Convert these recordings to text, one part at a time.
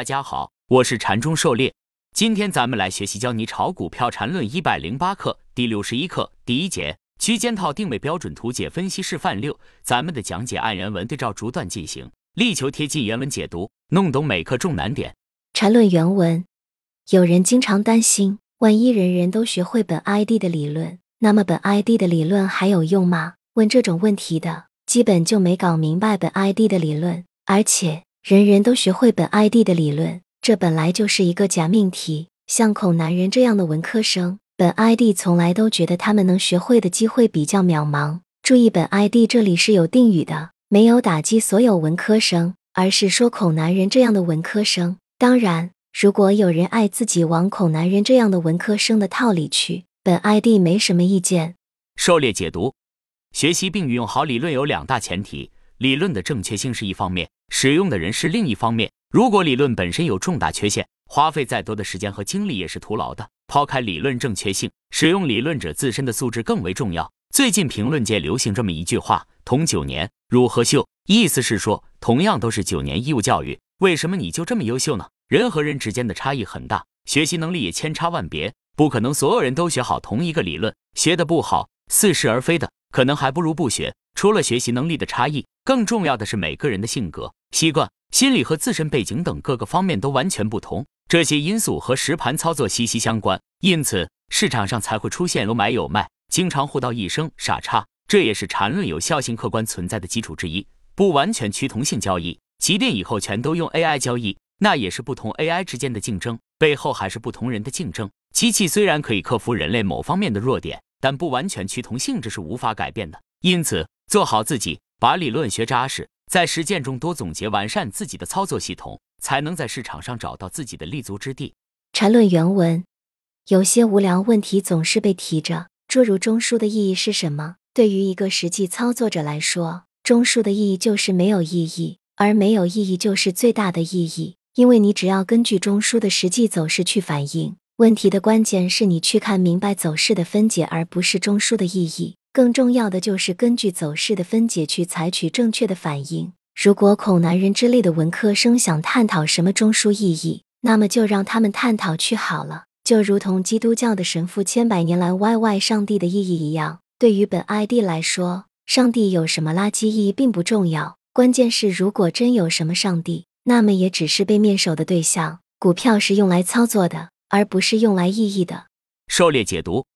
大家好，我是禅中狩猎。今天咱们来学习教你炒股票禅论一百零八课第六十一课第一节区间套定位标准图解分析示范六。咱们的讲解按原文对照逐段进行，力求贴近原文解读，弄懂每课重难点。禅论原文：有人经常担心，万一人人都学会本 ID 的理论，那么本 ID 的理论还有用吗？问这种问题的，基本就没搞明白本 ID 的理论，而且。人人都学会本 ID 的理论，这本来就是一个假命题。像孔男人这样的文科生，本 ID 从来都觉得他们能学会的机会比较渺茫。注意，本 ID 这里是有定语的，没有打击所有文科生，而是说孔男人这样的文科生。当然，如果有人爱自己往孔男人这样的文科生的套里去，本 ID 没什么意见。狩猎解读，学习并运用好理论有两大前提。理论的正确性是一方面，使用的人是另一方面。如果理论本身有重大缺陷，花费再多的时间和精力也是徒劳的。抛开理论正确性，使用理论者自身的素质更为重要。最近评论界流行这么一句话：“同九年，如何秀？”意思是说，同样都是九年义务教育，为什么你就这么优秀呢？人和人之间的差异很大，学习能力也千差万别，不可能所有人都学好同一个理论。学的不好，似是而非的，可能还不如不学。除了学习能力的差异，更重要的是每个人的性格、习惯、心理和自身背景等各个方面都完全不同，这些因素和实盘操作息息相关，因此市场上才会出现有买有卖，经常互道一声傻叉。这也是缠论有效性客观存在的基础之一。不完全趋同性交易，即便以后全都用 AI 交易，那也是不同 AI 之间的竞争，背后还是不同人的竞争。机器虽然可以克服人类某方面的弱点，但不完全趋同性质是无法改变的，因此。做好自己，把理论学扎实，在实践中多总结完善自己的操作系统，才能在市场上找到自己的立足之地。缠论原文：有些无聊问题总是被提着，诸如中枢的意义是什么？对于一个实际操作者来说，中枢的意义就是没有意义，而没有意义就是最大的意义，因为你只要根据中枢的实际走势去反应问题的关键是你去看明白走势的分解，而不是中枢的意义。更重要的就是根据走势的分解去采取正确的反应。如果恐男人之类的文科生想探讨什么中枢意义，那么就让他们探讨去好了。就如同基督教的神父千百年来 YY 上帝的意义一样，对于本 ID 来说，上帝有什么垃圾意义并不重要，关键是如果真有什么上帝，那么也只是被面首的对象。股票是用来操作的，而不是用来意义的。狩猎解读，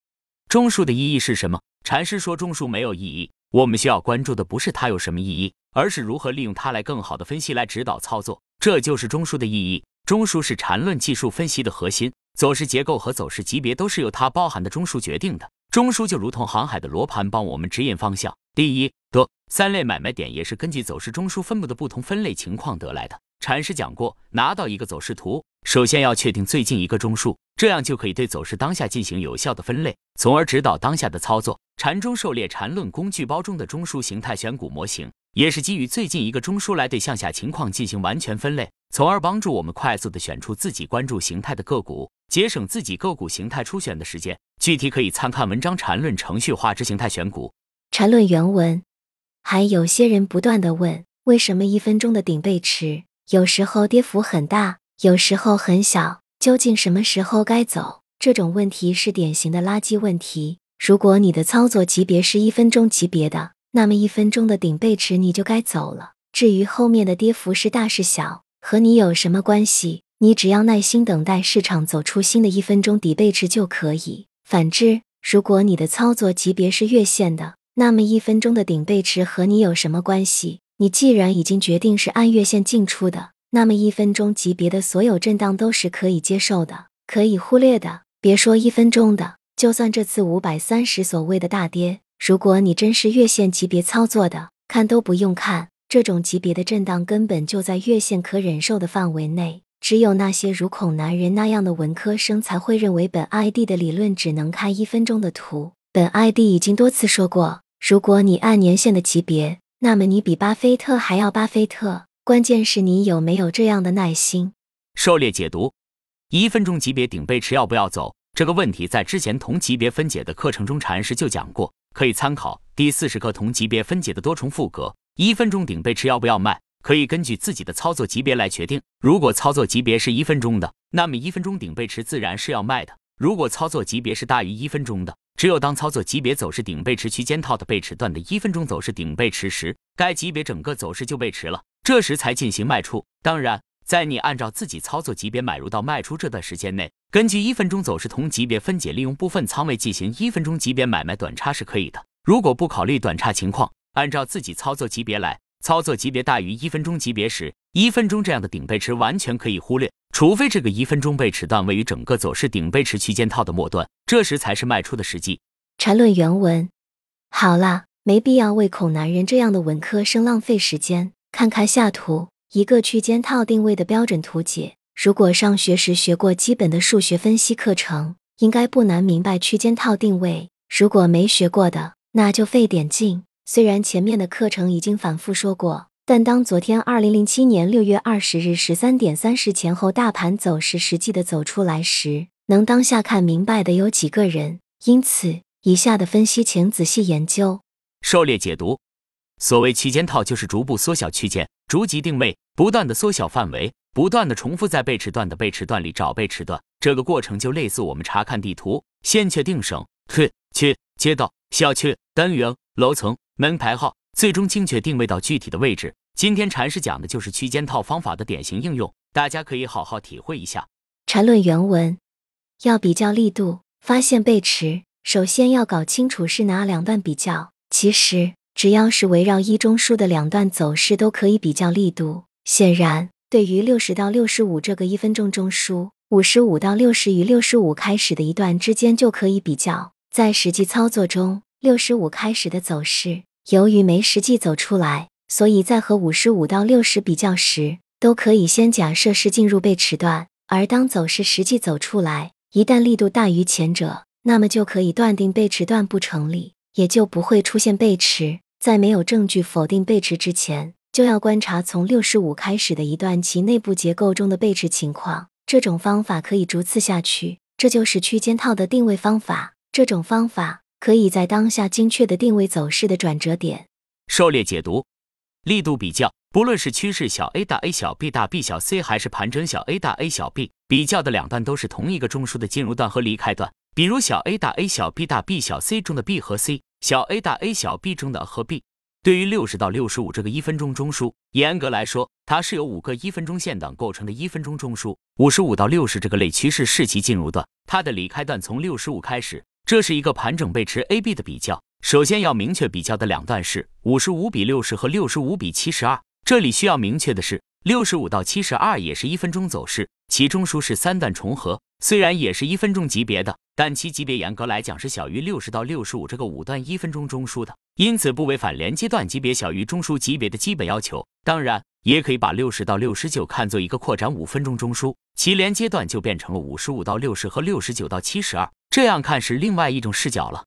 中枢的意义是什么？禅师说中枢没有意义，我们需要关注的不是它有什么意义，而是如何利用它来更好的分析来指导操作，这就是中枢的意义。中枢是禅论技术分析的核心，走势结构和走势级别都是由它包含的中枢决定的。中枢就如同航海的罗盘，帮我们指引方向。第一、得三类买卖点也是根据走势中枢分布的不同分类情况得来的。禅师讲过，拿到一个走势图，首先要确定最近一个中枢，这样就可以对走势当下进行有效的分类，从而指导当下的操作。禅中狩猎禅论工具包中的中枢形态选股模型，也是基于最近一个中枢来对向下情况进行完全分类，从而帮助我们快速的选出自己关注形态的个股，节省自己个股形态初选的时间。具体可以参看文章禅论程序化之形态选股。禅论原文，还有些人不断的问，为什么一分钟的顶背驰？有时候跌幅很大，有时候很小，究竟什么时候该走？这种问题是典型的垃圾问题。如果你的操作级别是一分钟级别的，那么一分钟的顶背驰你就该走了。至于后面的跌幅是大是小，和你有什么关系？你只要耐心等待市场走出新的一分钟底背驰就可以。反之，如果你的操作级别是月线的，那么一分钟的顶背驰和你有什么关系？你既然已经决定是按月线进出的，那么一分钟级别的所有震荡都是可以接受的，可以忽略的。别说一分钟的，就算这次五百三十所谓的大跌，如果你真是月线级别操作的，看都不用看，这种级别的震荡根本就在月线可忍受的范围内。只有那些如孔男人那样的文科生才会认为本 ID 的理论只能看一分钟的图。本 ID 已经多次说过，如果你按年线的级别。那么你比巴菲特还要巴菲特，关键是你有没有这样的耐心。狩猎解读：一分钟级别顶背驰要不要走这个问题，在之前同级别分解的课程中，禅师就讲过，可以参考第四十课同级别分解的多重复格。一分钟顶背驰要不要卖？可以根据自己的操作级别来决定。如果操作级别是一分钟的，那么一分钟顶背驰自然是要卖的；如果操作级别是大于一分钟的，只有当操作级别走势顶背驰区间套的背驰段的一分钟走势顶背驰时，该级别整个走势就背驰了，这时才进行卖出。当然，在你按照自己操作级别买入到卖出这段时间内，根据一分钟走势同级别分解，利用部分仓位进行一分钟级别买卖短差是可以的。如果不考虑短差情况，按照自己操作级别来，操作级别大于一分钟级别时，一分钟这样的顶背驰完全可以忽略，除非这个一分钟背驰段位于整个走势顶背驰区间套的末端，这时才是卖出的时机。缠论原文：好了，没必要为恐男人这样的文科生浪费时间。看看下图，一个区间套定位的标准图解。如果上学时学过基本的数学分析课程，应该不难明白区间套定位。如果没学过的，那就费点劲。虽然前面的课程已经反复说过，但当昨天二零零七年六月二十日十三点三十前后大盘走势实际的走出来时，能当下看明白的有几个人？因此，以下的分析请仔细研究。狩猎解读：所谓区间套，就是逐步缩小区间，逐级定位，不断的缩小范围，不断的重复在背驰段的背驰段里找背驰段。这个过程就类似我们查看地图，先确定省、区、区、街道、小区、单元、楼层。门牌号，最终精确定位到具体的位置。今天禅师讲的就是区间套方法的典型应用，大家可以好好体会一下。禅论原文要比较力度，发现背驰，首先要搞清楚是哪两段比较。其实只要是围绕一中枢的两段走势都可以比较力度。显然，对于六十到六十五这个一分钟中枢，五十五到六十与六十五开始的一段之间就可以比较。在实际操作中。六十五开始的走势，由于没实际走出来，所以在和五十五到六十比较时，都可以先假设是进入背驰段。而当走势实际走出来，一旦力度大于前者，那么就可以断定背驰段不成立，也就不会出现背驰。在没有证据否定背驰之前，就要观察从六十五开始的一段其内部结构中的背驰情况。这种方法可以逐次下去，这就是区间套的定位方法。这种方法。可以在当下精确的定位走势的转折点。狩猎解读，力度比较，不论是趋势小 A 大 A 小 B 大 B 小 C，还是盘整小 A 大 A 小 B，比较的两段都是同一个中枢的进入段和离开段。比如小 A 大 A 小 B 大 B 小 C 中的 B 和 C，小 A 大 A 小 B 中的和 B。对于六十到六十五这个一分钟中枢，严格来说，它是由五个一分钟线等构成的一分钟中枢。五十五到六十这个类趋势是其进入段，它的离开段从六十五开始。这是一个盘整背驰 A B 的比较，首先要明确比较的两段是五十五比六十和六十五比七十二。这里需要明确的是，六十五到七十二也是一分钟走势，其中枢是三段重合。虽然也是一分钟级别的，但其级别严格来讲是小于六十到六十五这个五段一分钟中枢的，因此不违反连接段级别小于中枢级别的基本要求。当然，也可以把六十到六十九看作一个扩展五分钟中枢，其连接段就变成了五十五到六十和六十九到七十二。这样看是另外一种视角了。